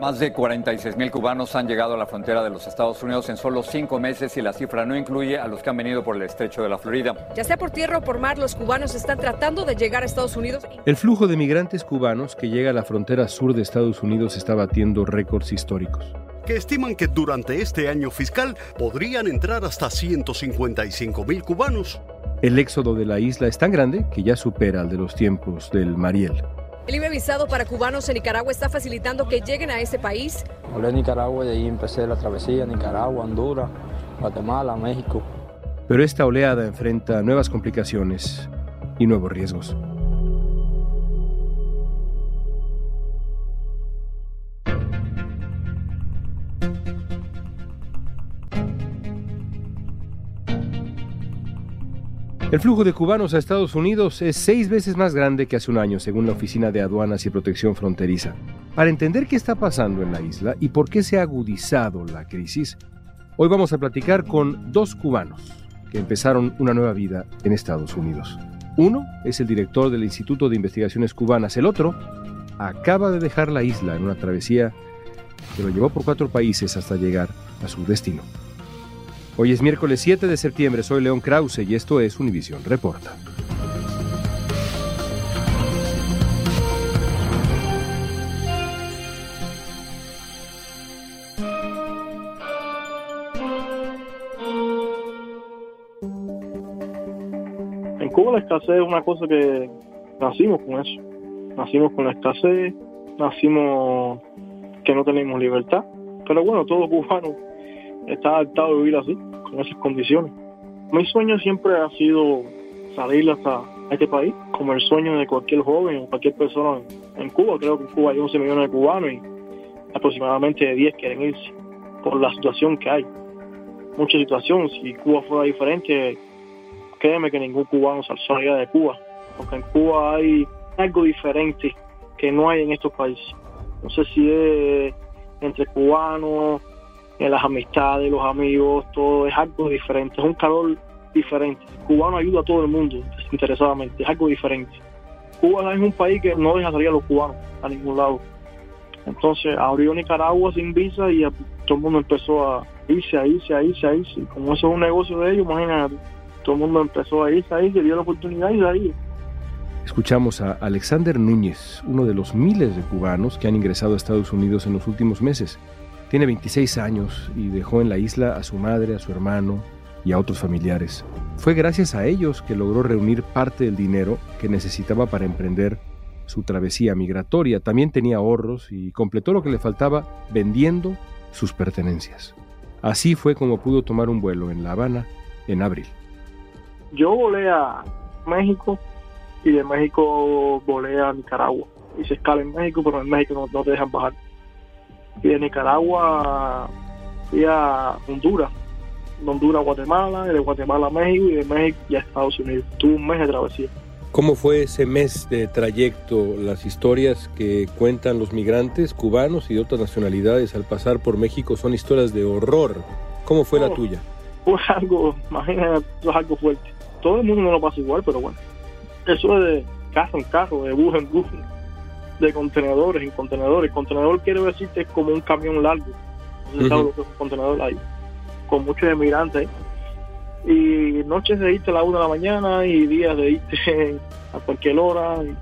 Más de 46 mil cubanos han llegado a la frontera de los Estados Unidos en solo cinco meses y la cifra no incluye a los que han venido por el estrecho de la Florida. Ya sea por tierra o por mar, los cubanos están tratando de llegar a Estados Unidos. El flujo de migrantes cubanos que llega a la frontera sur de Estados Unidos está batiendo récords históricos. Que estiman que durante este año fiscal podrían entrar hasta 155 mil cubanos. El éxodo de la isla es tan grande que ya supera al de los tiempos del Mariel. El libre visado para cubanos en Nicaragua está facilitando que lleguen a ese país. Volé a Nicaragua y de ahí empecé la travesía, Nicaragua, Honduras, Guatemala, México. Pero esta oleada enfrenta nuevas complicaciones y nuevos riesgos. El flujo de cubanos a Estados Unidos es seis veces más grande que hace un año, según la Oficina de Aduanas y Protección Fronteriza. Para entender qué está pasando en la isla y por qué se ha agudizado la crisis, hoy vamos a platicar con dos cubanos que empezaron una nueva vida en Estados Unidos. Uno es el director del Instituto de Investigaciones Cubanas, el otro acaba de dejar la isla en una travesía que lo llevó por cuatro países hasta llegar a su destino. Hoy es miércoles 7 de septiembre, soy León Krause y esto es Univisión Reporta. En Cuba la escasez es una cosa que nacimos con eso. Nacimos con la escasez, nacimos que no tenemos libertad. Pero bueno, todo cubano está adaptado a vivir así, con esas condiciones. Mi sueño siempre ha sido salir hasta este país, como el sueño de cualquier joven o cualquier persona en Cuba. Creo que en Cuba hay 11 millones de cubanos y aproximadamente 10 quieren irse por la situación que hay. Mucha situación, si Cuba fuera diferente, créeme que ningún cubano saldría de Cuba, porque en Cuba hay algo diferente que no hay en estos países. No sé si es entre cubanos, en las amistades, los amigos, todo es algo diferente, es un calor diferente. El cubano ayuda a todo el mundo desinteresadamente, es algo diferente. Cuba es un país que no deja salir a los cubanos a ningún lado. Entonces abrió Nicaragua sin visa y todo el mundo empezó a irse, a irse, a irse, a irse. Como eso es un negocio de ellos, imagínate, todo el mundo empezó a irse, a irse, dio la oportunidad y de ahí. Escuchamos a Alexander Núñez, uno de los miles de cubanos que han ingresado a Estados Unidos en los últimos meses. Tiene 26 años y dejó en la isla a su madre, a su hermano y a otros familiares. Fue gracias a ellos que logró reunir parte del dinero que necesitaba para emprender su travesía migratoria. También tenía ahorros y completó lo que le faltaba vendiendo sus pertenencias. Así fue como pudo tomar un vuelo en La Habana en abril. Yo volé a México y de México volé a Nicaragua. Hice escala en México, pero en México no, no te dejan bajar y de Nicaragua fui a Honduras, de Honduras a Guatemala, de Guatemala a México y de México ya a Estados Unidos. Tuve un mes de travesía. ¿Cómo fue ese mes de trayecto? Las historias que cuentan los migrantes cubanos y de otras nacionalidades al pasar por México son historias de horror. ¿Cómo fue la tuya? Fue algo, imagínate, es algo fuerte. Todo el mundo no lo pasa igual, pero bueno. Eso es de carro en carro, de bus en bus de contenedores en contenedores. Contenedor quiero decirte es como un camión largo. No sé sabes lo que es un contenedor ahí. Con muchos emigrantes. Y noches de irte a la una de la mañana y días de irte a cualquier hora y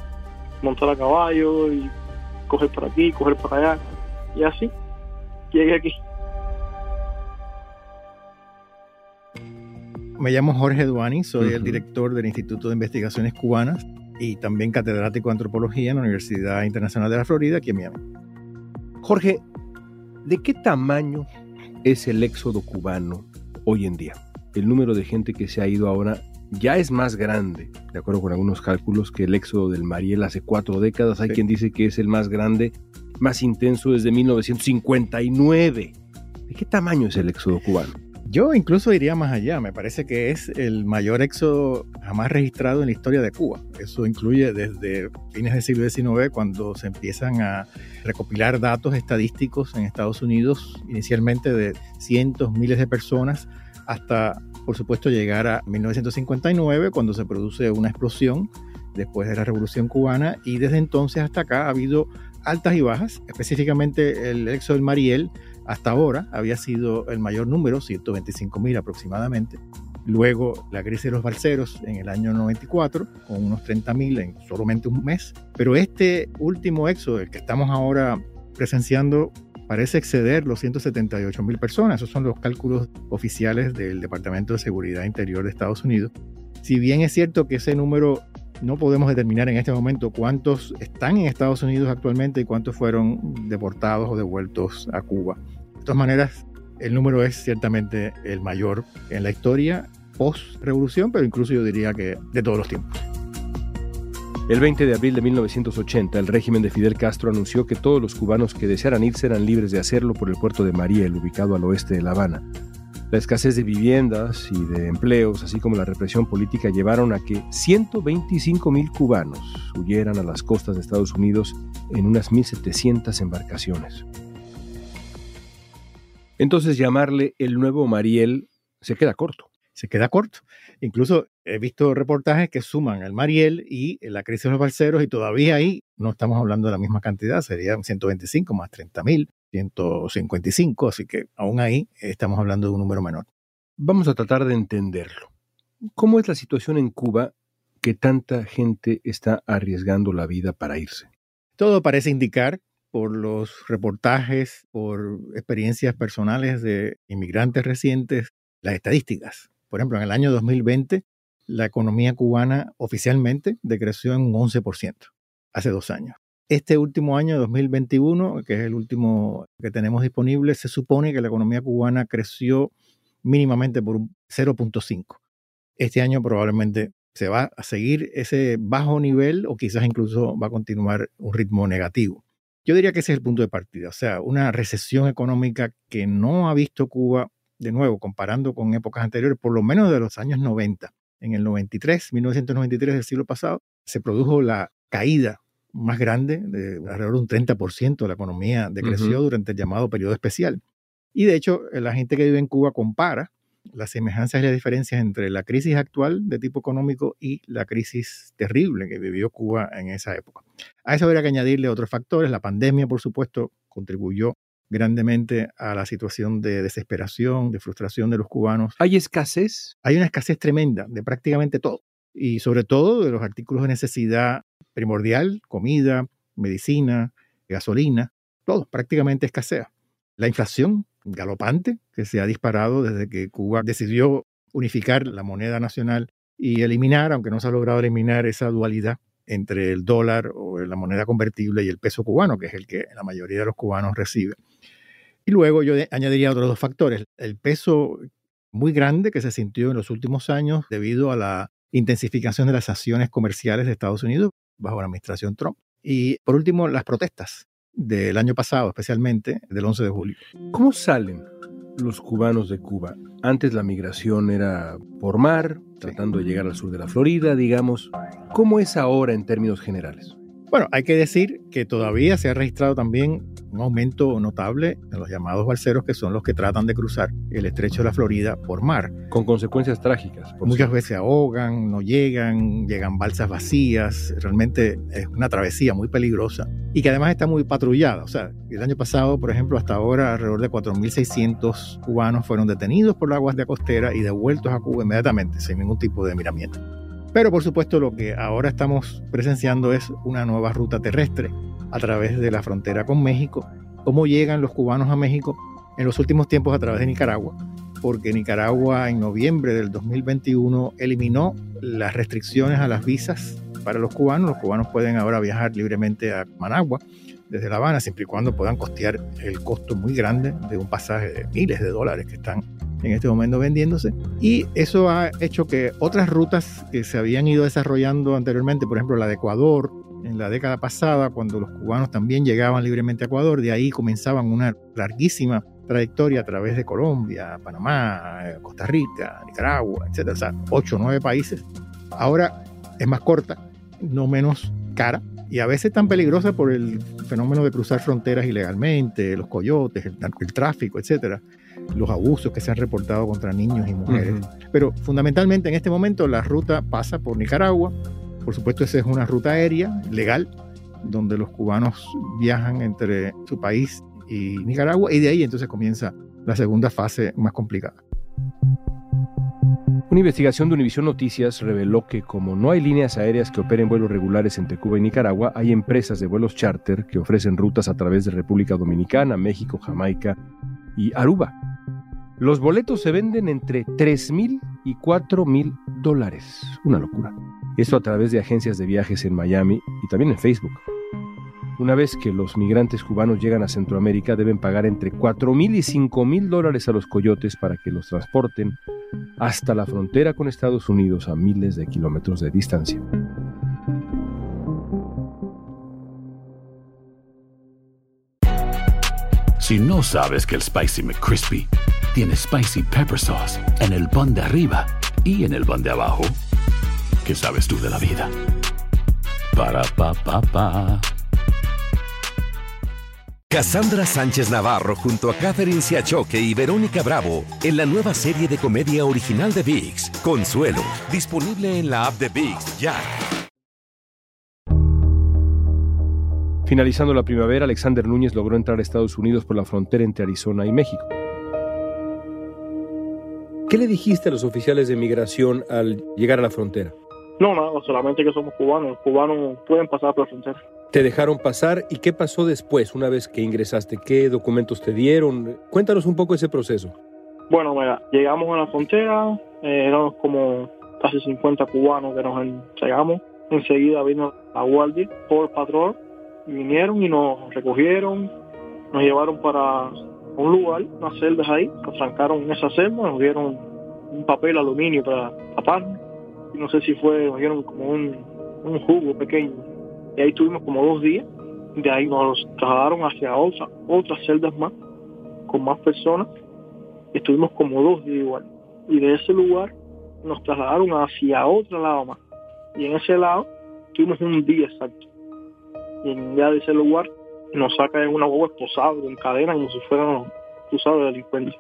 montar a caballo y coger por aquí, coger por allá, y así llegué aquí. Me llamo Jorge Duani, soy el director del Instituto de Investigaciones Cubanas y también catedrático de antropología en la Universidad Internacional de la Florida, aquí en Miami. Jorge, ¿de qué tamaño es el éxodo cubano hoy en día? El número de gente que se ha ido ahora ya es más grande, de acuerdo con algunos cálculos, que el éxodo del Mariel hace cuatro décadas. Hay quien dice que es el más grande, más intenso desde 1959. ¿De qué tamaño es el éxodo cubano? Yo incluso iría más allá, me parece que es el mayor éxodo jamás registrado en la historia de Cuba. Eso incluye desde fines del siglo XIX, cuando se empiezan a recopilar datos estadísticos en Estados Unidos, inicialmente de cientos, miles de personas, hasta, por supuesto, llegar a 1959, cuando se produce una explosión después de la Revolución Cubana, y desde entonces hasta acá ha habido altas y bajas, específicamente el éxodo del Mariel, hasta ahora había sido el mayor número, 125 mil aproximadamente. Luego la crisis de los balseros en el año 94, con unos 30 mil en solamente un mes. Pero este último éxodo, el que estamos ahora presenciando, parece exceder los 178 mil personas. Esos son los cálculos oficiales del Departamento de Seguridad Interior de Estados Unidos. Si bien es cierto que ese número no podemos determinar en este momento cuántos están en Estados Unidos actualmente y cuántos fueron deportados o devueltos a Cuba. Todas maneras, el número es ciertamente el mayor en la historia post-revolución, pero incluso yo diría que de todos los tiempos. El 20 de abril de 1980, el régimen de Fidel Castro anunció que todos los cubanos que desearan ir serán libres de hacerlo por el puerto de Mariel, ubicado al oeste de La Habana. La escasez de viviendas y de empleos, así como la represión política, llevaron a que 125 mil cubanos huyeran a las costas de Estados Unidos en unas 1.700 embarcaciones. Entonces llamarle el nuevo Mariel se queda corto. Se queda corto. Incluso he visto reportajes que suman el Mariel y la crisis de los balseros y todavía ahí no estamos hablando de la misma cantidad, serían 125 más 30 mil. 155, así que aún ahí estamos hablando de un número menor. Vamos a tratar de entenderlo. ¿Cómo es la situación en Cuba que tanta gente está arriesgando la vida para irse? Todo parece indicar, por los reportajes, por experiencias personales de inmigrantes recientes, las estadísticas. Por ejemplo, en el año 2020, la economía cubana oficialmente decreció en un 11%, hace dos años. Este último año, 2021, que es el último que tenemos disponible, se supone que la economía cubana creció mínimamente por un 0.5. Este año probablemente se va a seguir ese bajo nivel o quizás incluso va a continuar un ritmo negativo. Yo diría que ese es el punto de partida, o sea, una recesión económica que no ha visto Cuba, de nuevo, comparando con épocas anteriores, por lo menos de los años 90. En el 93, 1993 del siglo pasado, se produjo la caída más grande, de alrededor de un 30% de la economía decreció durante el llamado periodo especial. Y de hecho, la gente que vive en Cuba compara las semejanzas y las diferencias entre la crisis actual de tipo económico y la crisis terrible que vivió Cuba en esa época. A eso habría que añadirle otros factores. La pandemia, por supuesto, contribuyó grandemente a la situación de desesperación, de frustración de los cubanos. ¿Hay escasez? Hay una escasez tremenda de prácticamente todo y sobre todo de los artículos de necesidad primordial, comida, medicina, gasolina, todo prácticamente escasea. La inflación galopante que se ha disparado desde que Cuba decidió unificar la moneda nacional y eliminar, aunque no se ha logrado eliminar esa dualidad entre el dólar o la moneda convertible y el peso cubano, que es el que la mayoría de los cubanos recibe. Y luego yo añadiría otros dos factores. El peso muy grande que se sintió en los últimos años debido a la intensificación de las acciones comerciales de Estados Unidos bajo la administración Trump. Y por último, las protestas del año pasado, especialmente del 11 de julio. ¿Cómo salen los cubanos de Cuba? Antes la migración era por mar, tratando de llegar al sur de la Florida, digamos. ¿Cómo es ahora en términos generales? Bueno, hay que decir que todavía se ha registrado también un aumento notable en los llamados balseros, que son los que tratan de cruzar el estrecho de la Florida por mar. Con consecuencias trágicas. Muchas veces se ahogan, no llegan, llegan balsas vacías. Realmente es una travesía muy peligrosa y que además está muy patrullada. O sea, el año pasado, por ejemplo, hasta ahora alrededor de 4.600 cubanos fueron detenidos por la Guardia Costera y devueltos a Cuba inmediatamente, sin ningún tipo de miramiento. Pero por supuesto lo que ahora estamos presenciando es una nueva ruta terrestre a través de la frontera con México. ¿Cómo llegan los cubanos a México? En los últimos tiempos a través de Nicaragua, porque Nicaragua en noviembre del 2021 eliminó las restricciones a las visas para los cubanos. Los cubanos pueden ahora viajar libremente a Managua desde La Habana, siempre y cuando puedan costear el costo muy grande de un pasaje de miles de dólares que están en este momento vendiéndose. Y eso ha hecho que otras rutas que se habían ido desarrollando anteriormente, por ejemplo la de Ecuador, en la década pasada, cuando los cubanos también llegaban libremente a Ecuador, de ahí comenzaban una larguísima trayectoria a través de Colombia, Panamá, Costa Rica, Nicaragua, etc. O sea, ocho o nueve países. Ahora es más corta, no menos cara, y a veces tan peligrosa por el fenómeno de cruzar fronteras ilegalmente, los coyotes, el, el tráfico, etcétera los abusos que se han reportado contra niños y mujeres. Pero fundamentalmente en este momento la ruta pasa por Nicaragua. Por supuesto, esa es una ruta aérea legal, donde los cubanos viajan entre su país y Nicaragua, y de ahí entonces comienza la segunda fase más complicada. Una investigación de Univision Noticias reveló que como no hay líneas aéreas que operen vuelos regulares entre Cuba y Nicaragua, hay empresas de vuelos charter que ofrecen rutas a través de República Dominicana, México, Jamaica y Aruba. Los boletos se venden entre 3 mil y 4 mil dólares. Una locura. Esto a través de agencias de viajes en Miami y también en Facebook. Una vez que los migrantes cubanos llegan a Centroamérica, deben pagar entre 4 mil y 5 mil dólares a los coyotes para que los transporten hasta la frontera con Estados Unidos a miles de kilómetros de distancia. Si no sabes que el Spicy McCrispy tiene Spicy Pepper Sauce en el pan de arriba y en el pan de abajo, ¿qué sabes tú de la vida? Para, pa, pa, pa. Cassandra Sánchez Navarro junto a Catherine Siachoque y Verónica Bravo en la nueva serie de comedia original de VIX, Consuelo, disponible en la app de VIX ya. Finalizando la primavera, Alexander Núñez logró entrar a Estados Unidos por la frontera entre Arizona y México. ¿Qué le dijiste a los oficiales de migración al llegar a la frontera? No, nada, solamente que somos cubanos. Los cubanos pueden pasar por la frontera. Te dejaron pasar y qué pasó después, una vez que ingresaste, qué documentos te dieron. Cuéntanos un poco ese proceso. Bueno, mira, llegamos a la frontera, eh, éramos como casi 50 cubanos que nos entregamos. Enseguida vino la guardia por patrón, vinieron y nos recogieron, nos llevaron para un lugar, unas celdas ahí, nos trancaron en esa celda, nos dieron un papel aluminio para taparnos. Y no sé si fue, nos dieron como un, un jugo pequeño y ahí estuvimos como dos días. De ahí nos trasladaron hacia otra, otras celdas más, con más personas. Estuvimos como dos días igual. Y de ese lugar nos trasladaron hacia otro lado más. Y en ese lado estuvimos un día exacto. Y en día de ese lugar nos sacan en una hueva esposada, en cadena, como si fueran, tú sabes, delincuentes.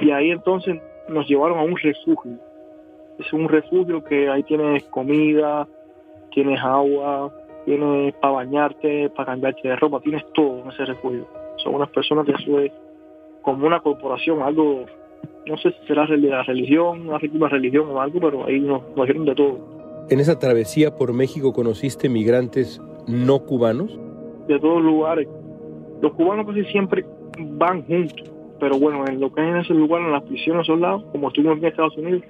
Y ahí entonces nos llevaron a un refugio. Es un refugio que ahí tienes comida, tienes agua, tienes para bañarte, para cambiarte de ropa, tienes todo en ese refugio. Son unas personas que es como una corporación, algo, no sé si será la religión, una última religión o algo, pero ahí nos, nos dieron de todo. ¿En esa travesía por México conociste migrantes no cubanos? De todos lugares. Los cubanos casi siempre van juntos, pero bueno, en lo que es en ese lugar, en las prisiones soldados, como estuvimos en Estados Unidos,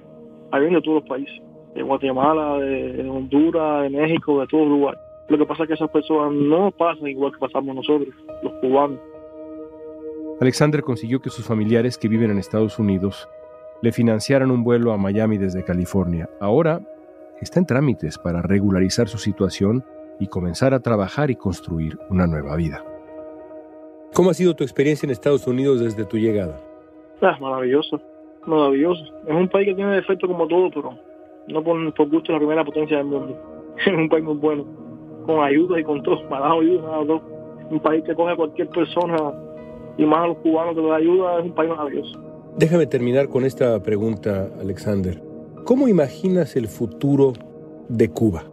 hay de todos los países, de Guatemala, de, de Honduras, de México, de todos lugares. Lo que pasa es que esas personas no pasan igual que pasamos nosotros, los cubanos. Alexander consiguió que sus familiares que viven en Estados Unidos le financiaran un vuelo a Miami desde California. Ahora está en trámites para regularizar su situación y comenzar a trabajar y construir una nueva vida. ¿Cómo ha sido tu experiencia en Estados Unidos desde tu llegada? Ah, maravilloso, maravilloso. Es un país que tiene defectos como todo, pero no por, por gusto la primera potencia del mundo. Es un país muy bueno, con ayuda y con todo, me ha dado ayuda, todo. Un país que coge a cualquier persona y más a los cubanos que les ayuda, es un país maravilloso. Déjame terminar con esta pregunta, Alexander. ¿Cómo imaginas el futuro de Cuba?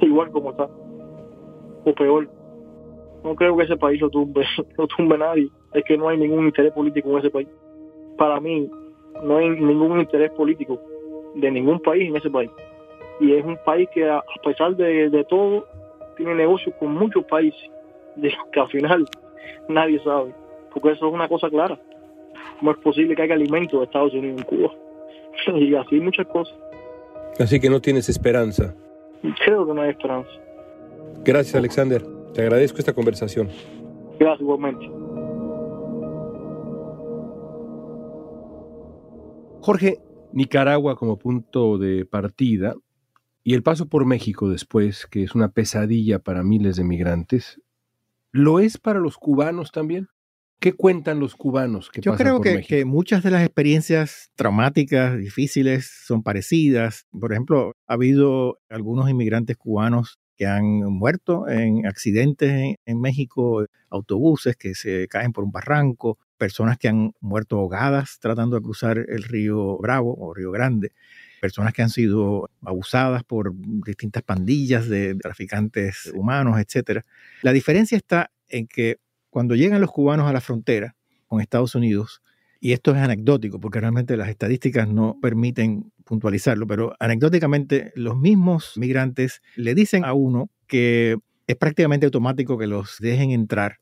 Igual como está, o peor. No creo que ese país lo tumbe, lo tumbe nadie. Es que no hay ningún interés político en ese país. Para mí, no hay ningún interés político de ningún país en ese país. Y es un país que, a pesar de, de todo, tiene negocios con muchos países que al final nadie sabe, porque eso es una cosa clara. ¿Cómo es posible que haya alimentos de Estados Unidos en Cuba? y así muchas cosas. Así que no tienes esperanza. Creo que no hay esperanza. Gracias, Alexander. Te agradezco esta conversación. Gracias, igualmente. Jorge, Nicaragua como punto de partida y el paso por México después, que es una pesadilla para miles de migrantes, ¿lo es para los cubanos también? ¿Qué cuentan los cubanos que Yo pasan creo por que, México? que muchas de las experiencias traumáticas, difíciles, son parecidas. Por ejemplo, ha habido algunos inmigrantes cubanos que han muerto en accidentes en, en México, autobuses que se caen por un barranco, personas que han muerto ahogadas tratando de cruzar el río Bravo o Río Grande, personas que han sido abusadas por distintas pandillas de traficantes humanos, etc. La diferencia está en que cuando llegan los cubanos a la frontera con Estados Unidos, y esto es anecdótico porque realmente las estadísticas no permiten puntualizarlo, pero anecdóticamente los mismos migrantes le dicen a uno que es prácticamente automático que los dejen entrar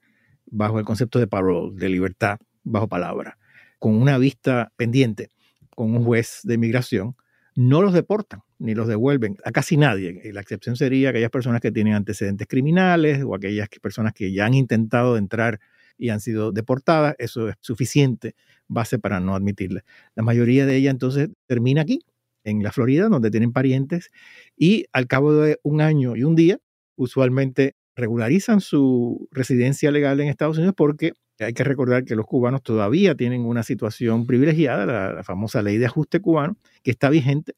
bajo el concepto de parole, de libertad bajo palabra, con una vista pendiente con un juez de inmigración, no los deportan ni los devuelven a casi nadie. La excepción sería aquellas personas que tienen antecedentes criminales o aquellas que- personas que ya han intentado entrar y han sido deportadas. Eso es suficiente base para no admitirlas. La mayoría de ellas entonces termina aquí, en la Florida, donde tienen parientes, y al cabo de un año y un día, usualmente regularizan su residencia legal en Estados Unidos porque hay que recordar que los cubanos todavía tienen una situación privilegiada, la, famosa ley de ajuste cubano, que está vigente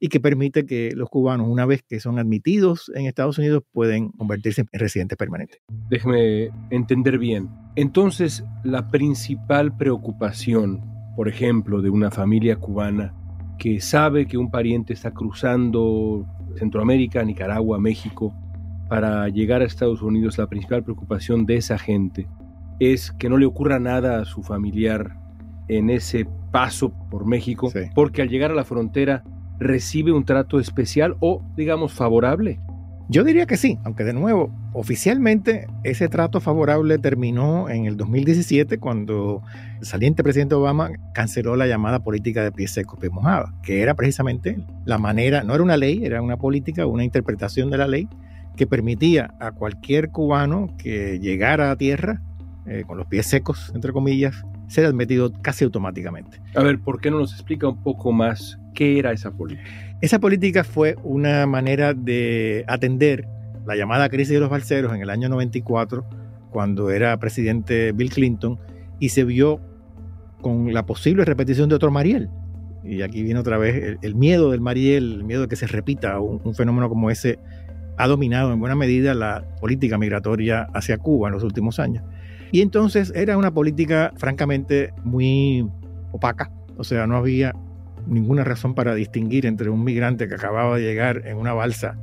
y que permite que los cubanos, una vez que son admitidos en Estados Unidos, pueden convertirse en residentes permanentes. Déjeme entender bien. Entonces, la principal preocupación, por ejemplo, de una familia cubana que sabe que un pariente está cruzando Centroamérica, Nicaragua, México, para llegar a Estados Unidos, la principal preocupación de esa gente es que no le ocurra nada a su familiar en ese paso por México, Sí. porque al llegar a la frontera recibe un trato especial o, digamos, favorable. Yo diría que sí, aunque de nuevo, oficialmente ese trato favorable terminó en el 2017 cuando el saliente presidente Obama canceló la llamada política de pies secos, pies mojados, que era precisamente la manera, no era una ley, era una política, una interpretación de la ley que permitía a cualquier cubano que llegara a tierra eh, con los pies secos, entre comillas, ser admitido casi automáticamente. A ver, ¿por qué no nos explica un poco más qué era esa política? Esa política fue una manera de atender la llamada crisis de los balseros en el año 94, cuando era presidente Bill Clinton, y se vio con la posible repetición de otro Mariel. Y aquí viene otra vez el, el miedo del Mariel, el miedo de que se repita un, un fenómeno como ese, ha dominado en buena medida la política migratoria hacia Cuba en los últimos años. Y entonces era una política francamente muy opaca, o sea, no había ninguna razón para distinguir entre un migrante que acababa de llegar en una balsa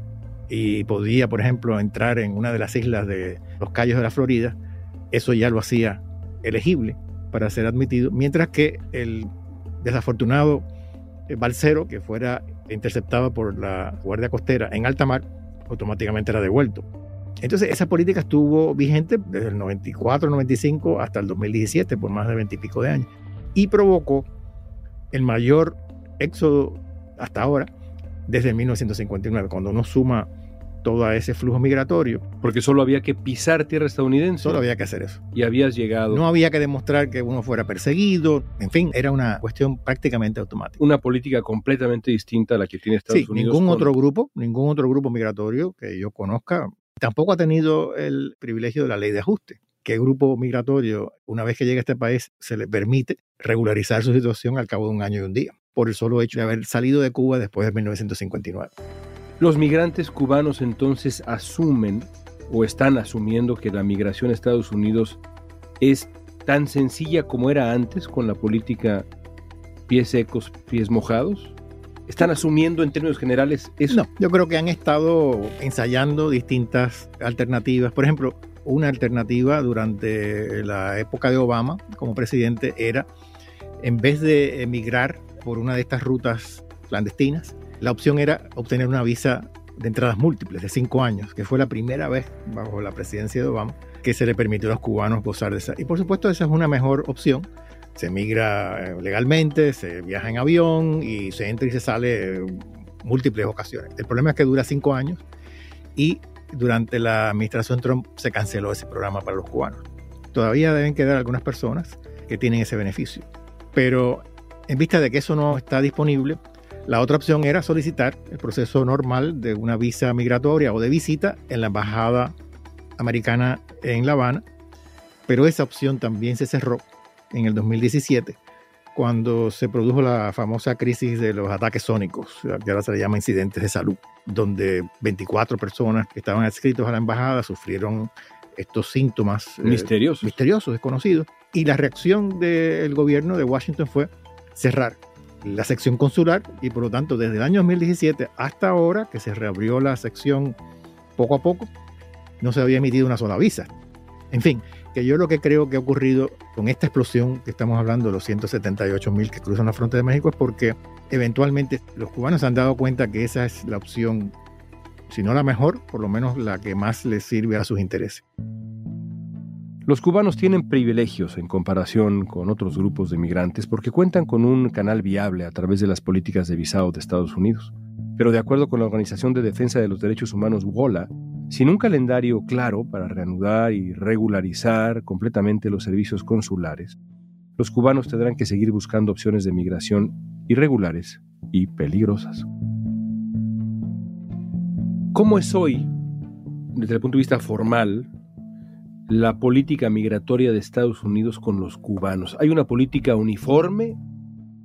y podía, por ejemplo, entrar en una de las islas de los Cayos de la Florida, eso ya lo hacía elegible para ser admitido, mientras que el desafortunado eh, balsero que fuera interceptado por la Guardia Costera en alta mar, automáticamente era devuelto. Entonces, esa política estuvo vigente desde el 94, 95 hasta el 2017, por más de 20 y pico de años, y provocó el mayor éxodo hasta ahora desde 1959, cuando uno suma todo ese flujo migratorio. Porque solo había que pisar tierra estadounidense. Solo había que hacer eso. Y habías llegado. No había que demostrar que uno fuera perseguido, en fin, era una cuestión prácticamente automática. Una política completamente distinta a la que tiene Estados Sí, Unidos. ningún con- otro grupo, ningún otro grupo migratorio que yo conozca, tampoco ha tenido el privilegio de la ley de ajuste. ¿Qué grupo migratorio, una vez que llega a este país, se le permite regularizar su situación al cabo de un año y un día? Por el solo hecho de haber salido de Cuba después de 1959. Los migrantes cubanos entonces asumen o están asumiendo que la migración a Estados Unidos es tan sencilla como era antes con la política pies secos, pies mojados. ¿Están asumiendo en términos generales eso? No, yo creo que han estado ensayando distintas alternativas. Por ejemplo, una alternativa durante la época de Obama como presidente era, en vez de emigrar por una de estas rutas clandestinas, la opción era obtener una visa de entradas múltiples de cinco años, que fue la primera vez bajo la presidencia de Obama que se le permitió a los cubanos gozar de esa. Y por supuesto esa es una mejor opción. Se migra eh, legalmente, se viaja en avión y se entra y se sale múltiples ocasiones. El problema es que dura cinco años y durante la administración Trump se canceló ese programa para los cubanos. Todavía deben quedar algunas personas que tienen ese beneficio. Pero en vista de que eso no está disponible, la otra opción era solicitar el proceso normal de una visa migratoria o de visita en la embajada americana en La Habana, pero esa opción también se cerró en el 2017 cuando se produjo la famosa crisis de los ataques sónicos, que ahora se le llama incidentes de salud, donde 24 personas que estaban adscritos a la embajada sufrieron estos síntomas eh, misteriosos, misteriosos desconocidos, y la reacción del gobierno de Washington fue cerrar la sección consular y por lo tanto desde el año 2017 hasta ahora que se reabrió la sección poco a poco, no se había emitido una sola visa. En fin, que yo lo que creo que ha ocurrido con esta explosión que estamos hablando, los 178 mil que cruzan la frontera de México, es porque eventualmente los cubanos han dado cuenta que esa es la opción, si no la mejor, por lo menos la que más les sirve a sus intereses. Los cubanos tienen privilegios en comparación con otros grupos de migrantes porque cuentan con un canal viable a través de las políticas de visado de Estados Unidos. Pero de acuerdo con la Organización de Defensa de los Derechos Humanos WOLA, sin un calendario claro para reanudar y regularizar completamente los servicios consulares, los cubanos tendrán que seguir buscando opciones de migración irregulares y peligrosas. ¿Cómo es hoy, desde el punto de vista formal, la política migratoria de Estados Unidos con los cubanos? ¿Hay una política uniforme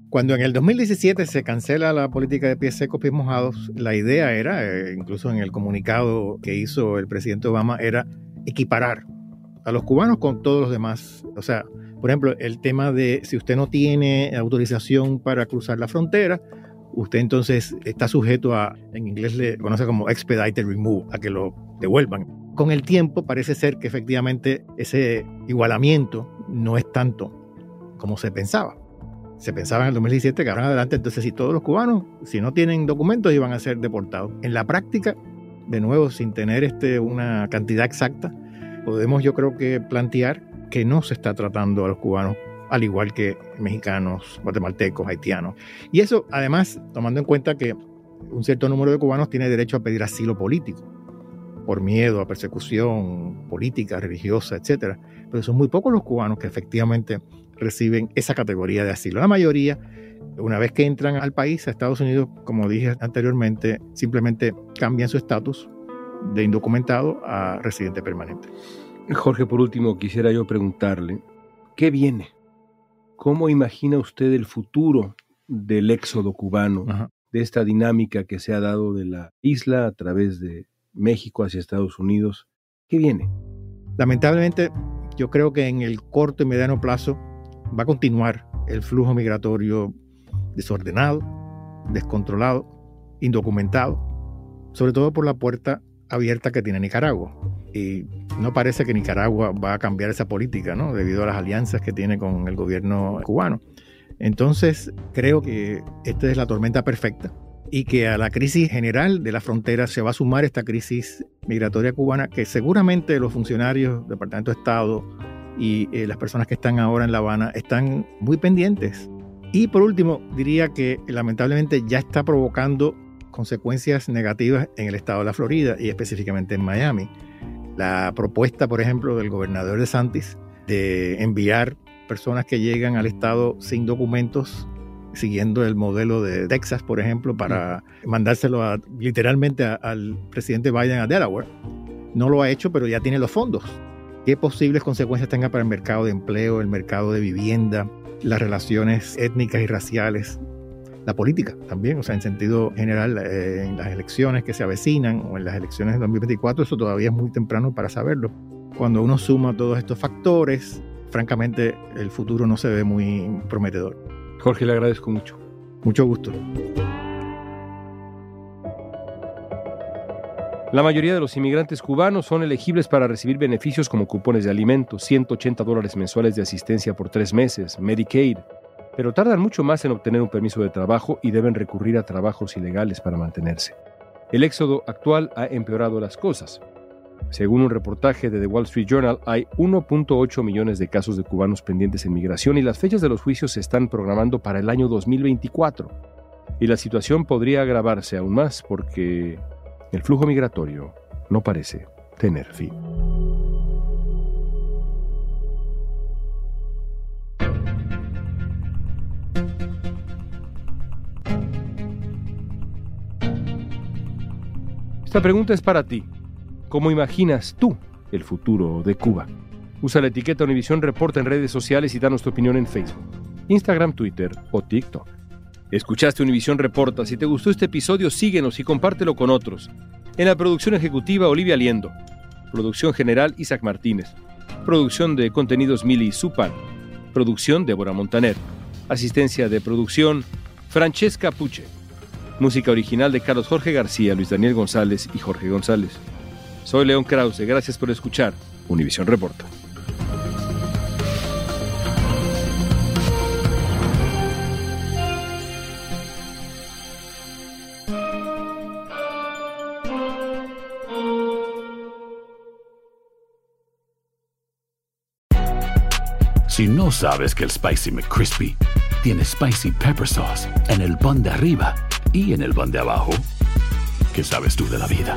cuando en el 2017 se cancela la política de pies secos, pies mojados, la idea era, eh, incluso en el comunicado que hizo el presidente Obama, era equiparar a los cubanos con todos los demás. O sea, por ejemplo, el tema de si usted no tiene autorización para cruzar la frontera, usted entonces está sujeto a, en inglés le conoce como expedited remove, a que lo devuelvan. Con el tiempo parece ser que efectivamente ese igualamiento no es tanto como se pensaba se pensaba en el 2017 que ahora adelante, entonces si todos los cubanos, si no tienen documentos, iban a ser deportados. En la práctica, de nuevo, sin tener este, una cantidad exacta, podemos yo creo que plantear que no se está tratando a los cubanos al igual que mexicanos, guatemaltecos, haitianos. Y eso, además, tomando en cuenta que un cierto número de cubanos tiene derecho a pedir asilo político por miedo a persecución política, religiosa, etc. Pero son muy pocos los cubanos que efectivamente reciben esa categoría de asilo. La mayoría, una vez que entran al país, a Estados Unidos, como dije anteriormente, simplemente cambian su estatus de indocumentado a residente permanente. Jorge, por último, quisiera yo preguntarle, ¿qué viene? ¿Cómo imagina usted el futuro del éxodo cubano, de esta dinámica que se ha dado de la isla a través de México hacia Estados Unidos? ¿Qué viene? Lamentablemente, yo creo que en el corto y mediano plazo va a continuar el flujo migratorio desordenado, descontrolado, indocumentado, sobre todo por la puerta abierta que tiene Nicaragua. Y no parece que Nicaragua va a cambiar esa política, ¿no? Debido a las alianzas que tiene con el gobierno cubano. Entonces, creo que esta es la tormenta perfecta y que a la crisis general de la frontera se va a sumar esta crisis migratoria cubana que seguramente los funcionarios del Departamento de Estado, y eh, las personas que están ahora en La Habana están muy pendientes. Y por último, diría que lamentablemente ya está provocando consecuencias negativas en el estado de la Florida y específicamente en Miami. La propuesta, por ejemplo, del gobernador de Santis de enviar personas que llegan al estado sin documentos, siguiendo el modelo de Texas, por ejemplo, para mandárselo literalmente al presidente Biden a Delaware. No lo ha hecho, pero ya tiene los fondos qué posibles consecuencias tenga para el mercado de empleo, el mercado de vivienda, las relaciones étnicas y raciales, la política también, o sea, en sentido general, eh, en las elecciones que se avecinan o en las elecciones de 2024, eso todavía es muy temprano para saberlo. Cuando uno suma todos estos factores, francamente el futuro no se ve muy prometedor. Jorge, le agradezco mucho. Mucho gusto. La mayoría de los inmigrantes cubanos son elegibles para recibir beneficios como cupones de alimentos, 180 dólares mensuales de asistencia por tres meses, Medicaid, pero tardan mucho más en obtener un permiso de trabajo y deben recurrir a trabajos ilegales para mantenerse. El éxodo actual ha empeorado las cosas. Según un reportaje de The Wall Street Journal, hay 1.8 millones de casos de cubanos pendientes en migración y las fechas de los juicios se están programando para el año 2024. Y la situación podría agravarse aún más porque el flujo migratorio no parece tener fin. Esta pregunta es para ti. ¿Cómo imaginas tú el futuro de Cuba? Usa la etiqueta Univisión Reporta en redes sociales y danos tu opinión en Facebook, Instagram, Twitter o TikTok. Escuchaste Univisión Reporta. Si te gustó este episodio, síguenos y compártelo con otros. En la producción ejecutiva, Olivia Liendo. Producción general, Isaac Martínez. Producción de contenidos, Mili Supan. Producción, Débora Montaner. Asistencia de producción, Francesca Puche. Música original de Carlos Jorge García, Luis Daniel González y Jorge González. Soy León Krause, gracias por escuchar Univisión Reporta. Si no sabes que el Spicy McCrispy tiene Spicy Pepper Sauce en el pan de arriba y en el pan de abajo, ¿qué sabes tú de la vida?